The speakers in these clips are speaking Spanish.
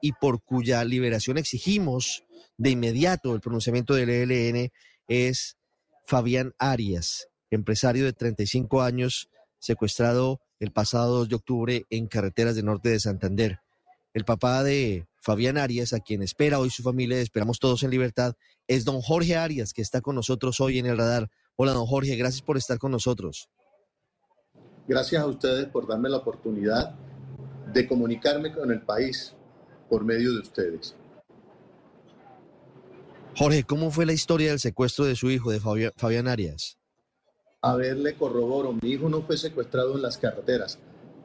y por cuya liberación exigimos de inmediato el pronunciamiento del ELN es Fabián Arias, empresario de 35 años, secuestrado el pasado 2 de octubre en carreteras del norte de Santander. El papá de Fabián Arias, a quien espera hoy su familia, esperamos todos en libertad, es don Jorge Arias, que está con nosotros hoy en el radar. Hola, don Jorge, gracias por estar con nosotros. Gracias a ustedes por darme la oportunidad de comunicarme con el país por medio de ustedes. Jorge, ¿cómo fue la historia del secuestro de su hijo, de Fabián Arias? A ver, le corroboro, mi hijo no fue secuestrado en las carreteras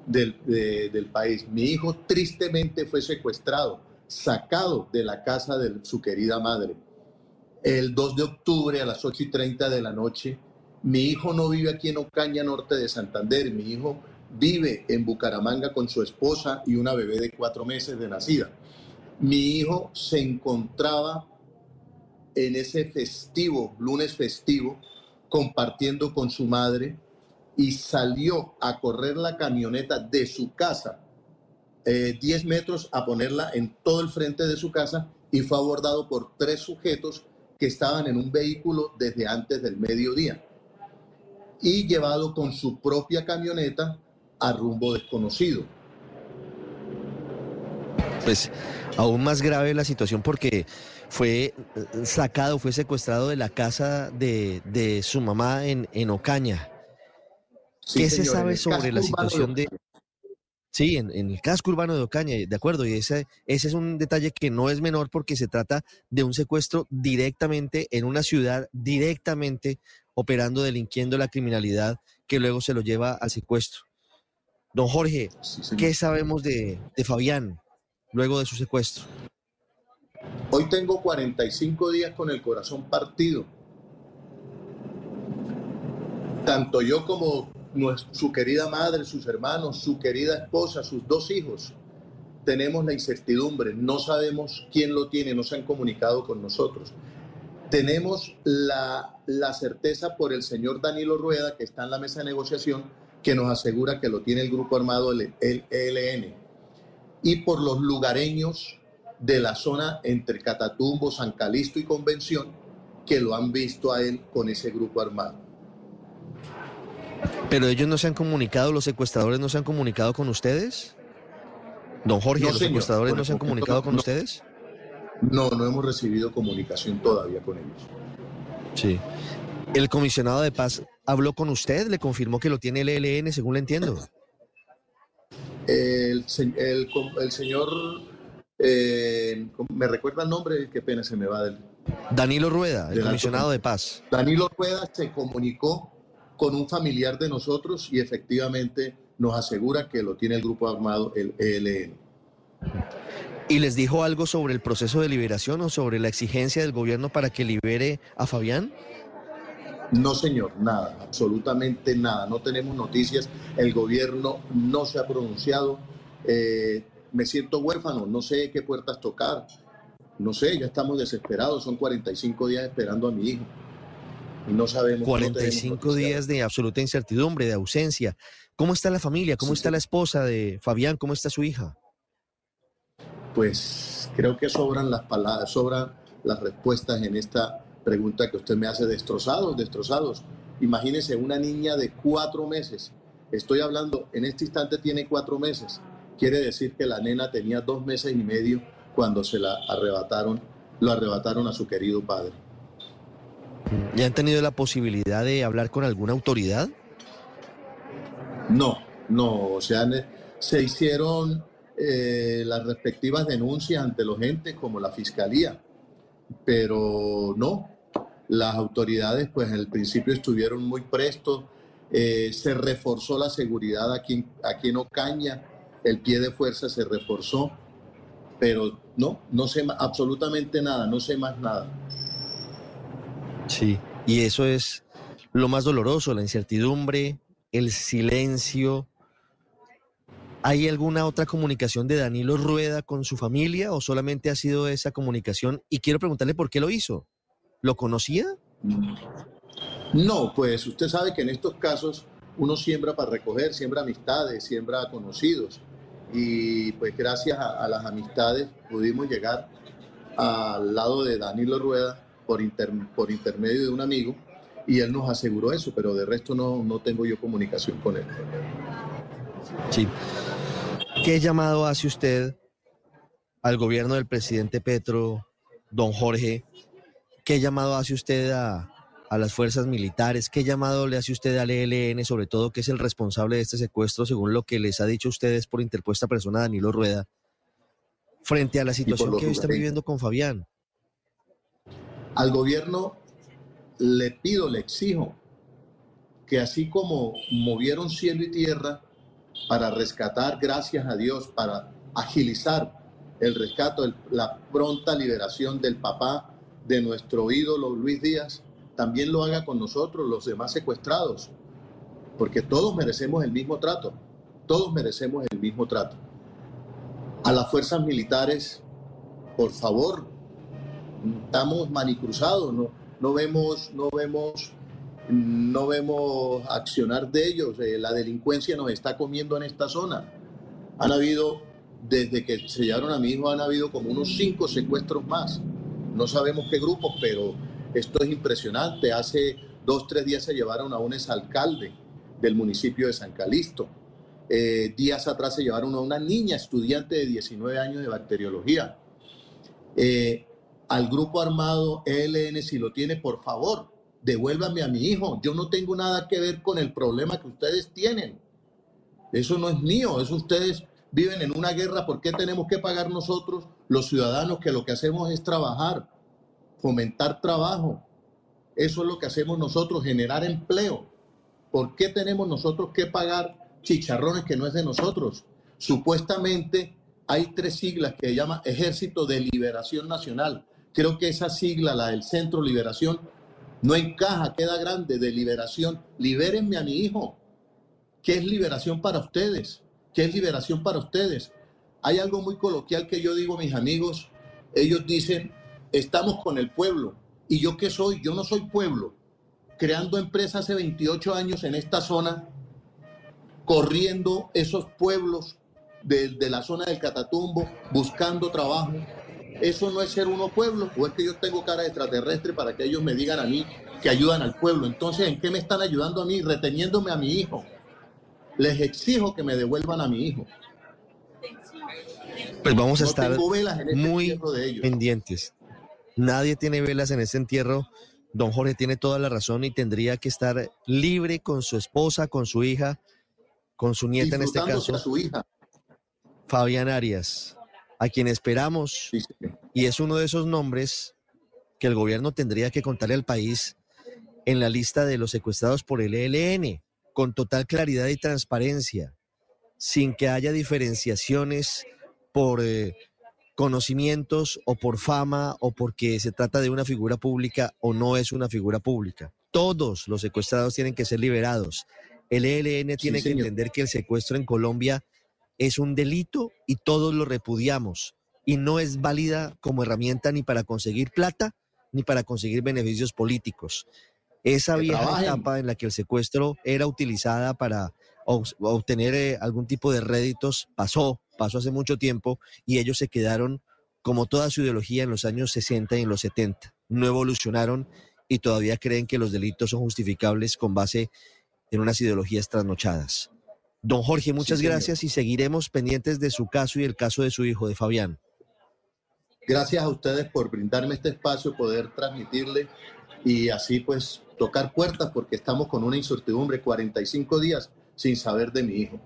del, del país. Mi hijo tristemente fue secuestrado, sacado de la casa de su querida madre. El 2 de octubre a las 8 y 30 de la noche, mi hijo no vive aquí en Ocaña, norte de Santander. Mi hijo vive en Bucaramanga con su esposa y una bebé de cuatro meses de nacida. Mi hijo se encontraba en ese festivo, lunes festivo, compartiendo con su madre y salió a correr la camioneta de su casa, 10 eh, metros, a ponerla en todo el frente de su casa y fue abordado por tres sujetos que estaban en un vehículo desde antes del mediodía y llevado con su propia camioneta a rumbo desconocido. Pues aún más grave la situación porque fue sacado, fue secuestrado de la casa de, su mamá en, en Ocaña. ¿Qué se sabe sobre la situación de... Sí, en, el casco urbano de Ocaña, de acuerdo, y ese, ese es un detalle que no es menor porque se trata de un secuestro directamente en una ciudad, directamente operando, delinquiendo la criminalidad que luego se lo lleva al secuestro. Don Jorge, ¿qué sabemos de, de Fabián luego de su secuestro? Hoy tengo 45 días con el corazón partido. Tanto yo como su querida madre, sus hermanos, su querida esposa, sus dos hijos, tenemos la incertidumbre, no sabemos quién lo tiene, no se han comunicado con nosotros. Tenemos la, la certeza por el señor Danilo Rueda, que está en la mesa de negociación, que nos asegura que lo tiene el grupo armado, el ELN. Y por los lugareños de la zona entre Catatumbo, San Calisto y Convención, que lo han visto a él con ese grupo armado. Pero ellos no se han comunicado, los secuestradores no se han comunicado con ustedes. Don Jorge, ¿los secuestradores no se han comunicado con ustedes? No, no hemos recibido comunicación todavía con ellos. Sí. ¿El comisionado de paz habló con usted? ¿Le confirmó que lo tiene el ELN, según le entiendo? El, señor, eh, ¿me recuerda el nombre? Qué pena se me va del... Danilo Rueda, el comisionado de paz. Danilo Rueda se comunicó con un familiar de nosotros y efectivamente nos asegura que lo tiene el grupo armado, el ELN. ¿Y les dijo algo sobre el proceso de liberación o sobre la exigencia del gobierno para que libere a Fabián? No, señor, nada, absolutamente nada. No tenemos noticias. El gobierno no se ha pronunciado. Eh, me siento huérfano, no sé qué puertas tocar. No sé, ya estamos desesperados. Son 45 días esperando a mi hijo no sabemos. 45 días de absoluta incertidumbre, de ausencia. ¿Cómo está la familia? ¿Cómo está la esposa de Fabián? ¿Cómo está su hija? Pues creo que sobran las palabras, sobran las respuestas en esta pregunta que usted me hace, destrozados, destrozados. Imagínese una niña de cuatro meses. Estoy hablando, en este instante tiene cuatro meses. Quiere decir que la nena tenía dos meses y medio cuando se la arrebataron, lo arrebataron a su querido padre. ¿Ya han tenido la posibilidad de hablar con alguna autoridad? No, no, o sea, se hicieron eh, las respectivas denuncias ante los entes como la fiscalía, pero no, las autoridades pues el principio estuvieron muy prestos, eh, se reforzó la seguridad aquí, aquí en Ocaña, el pie de fuerza se reforzó, pero no, no sé absolutamente nada, no sé más nada. Sí, y eso es lo más doloroso, la incertidumbre, el silencio. ¿Hay alguna otra comunicación de Danilo Rueda con su familia o solamente ha sido esa comunicación? Y quiero preguntarle por qué lo hizo. ¿Lo conocía? No, pues usted sabe que en estos casos uno siembra para recoger, siembra amistades, siembra conocidos. y pues gracias a, las amistades pudimos llegar al lado de Danilo Rueda por, por intermedio de un amigo y él nos aseguró eso, pero de resto no, no tengo yo comunicación con él. Sí. ¿Qué llamado hace usted al gobierno del presidente Petro, don Jorge? ¿Qué llamado hace usted a, a las fuerzas militares? ¿Qué llamado le hace usted al ELN, sobre todo que es el responsable de este secuestro, según lo que les ha dicho ustedes por interpuesta persona Danilo Rueda, frente a la situación que hoy están viviendo con Fabián? Al gobierno le pido, le exijo que así como movieron cielo y tierra para rescatar, gracias a Dios, para agilizar el rescate, la pronta liberación del papá de nuestro ídolo Luis Díaz, también lo haga con nosotros, los demás secuestrados, porque todos merecemos el mismo trato, todos merecemos el mismo trato. A las fuerzas militares, por favor, estamos manicruzados, no, no vemos, no vemos, no vemos accionar de ellos. Eh, la delincuencia nos está comiendo en esta zona. Han habido, desde que se llevaron a mi hijo, han habido como unos cinco secuestros más. No sabemos qué grupos, pero esto es impresionante. Hace dos, tres días se llevaron a un exalcalde del municipio de San Calixto. Eh, días atrás se llevaron a una niña estudiante de 19 años de bacteriología. Eh, al grupo armado ELN, si lo tiene, por favor, devuélvame a mi hijo. Yo no tengo nada que ver con el problema que ustedes tienen. Eso no es mío, eso ustedes viven en una guerra. ¿Por qué tenemos que pagar nosotros, los ciudadanos, que lo que hacemos es trabajar? fomentar trabajo. Eso es lo que hacemos nosotros, generar empleo. ¿Por qué tenemos nosotros que pagar chicharrones que no es de nosotros? Supuestamente hay tres siglas que se llama Ejército de Liberación Nacional. Creo que esa sigla, la del Centro Liberación, no encaja, queda grande de liberación. Libérenme a mi hijo. ¿Qué es liberación para ustedes? ¿Qué es liberación para ustedes? Hay algo muy coloquial que yo digo a mis amigos. Ellos dicen, estamos con el pueblo. ¿Y yo qué soy? Yo no soy pueblo. Creando empresas hace 28 años en esta zona, corriendo esos pueblos de, la zona del Catatumbo, buscando trabajo. ¿Eso no es ser uno pueblo? ¿O es que yo tengo cara de extraterrestre para que ellos me digan a mí que ayudan al pueblo? Entonces, ¿en qué me están ayudando a mí? Reteniéndome a mi hijo. Les exijo que me devuelvan a mi hijo. Pues vamos a estar este muy pendientes. Nadie tiene velas en ese entierro. Don Jorge tiene toda la razón y tendría que estar libre con su esposa, con su hija, con su nieta en este caso. su hija. Fabián Arias, a quien esperamos, y es uno de esos nombres que el gobierno tendría que contarle al país en la lista de los secuestrados por el ELN, con total claridad y transparencia, sin que haya diferenciaciones por eh, conocimientos o por fama o porque se trata de una figura pública o no es una figura pública. Todos los secuestrados tienen que ser liberados. El ELN tiene que entender que el secuestro en Colombia es un delito y todos lo repudiamos y no es válida como herramienta ni para conseguir plata ni para conseguir beneficios políticos. Esa vieja etapa en la que el secuestro era utilizada para obtener eh, algún tipo de réditos pasó pasó hace mucho tiempo y ellos se quedaron como toda su ideología en los años 60 y en los 70. No evolucionaron y todavía creen que los delitos son justificables con base en unas ideologías trasnochadas. Don Jorge, muchas gracias y seguiremos pendientes de su caso y el caso de su hijo, de Fabián. Gracias a ustedes por brindarme este espacio, poder transmitirle y así pues tocar puertas porque estamos con una incertidumbre, 45 días sin saber de mi hijo.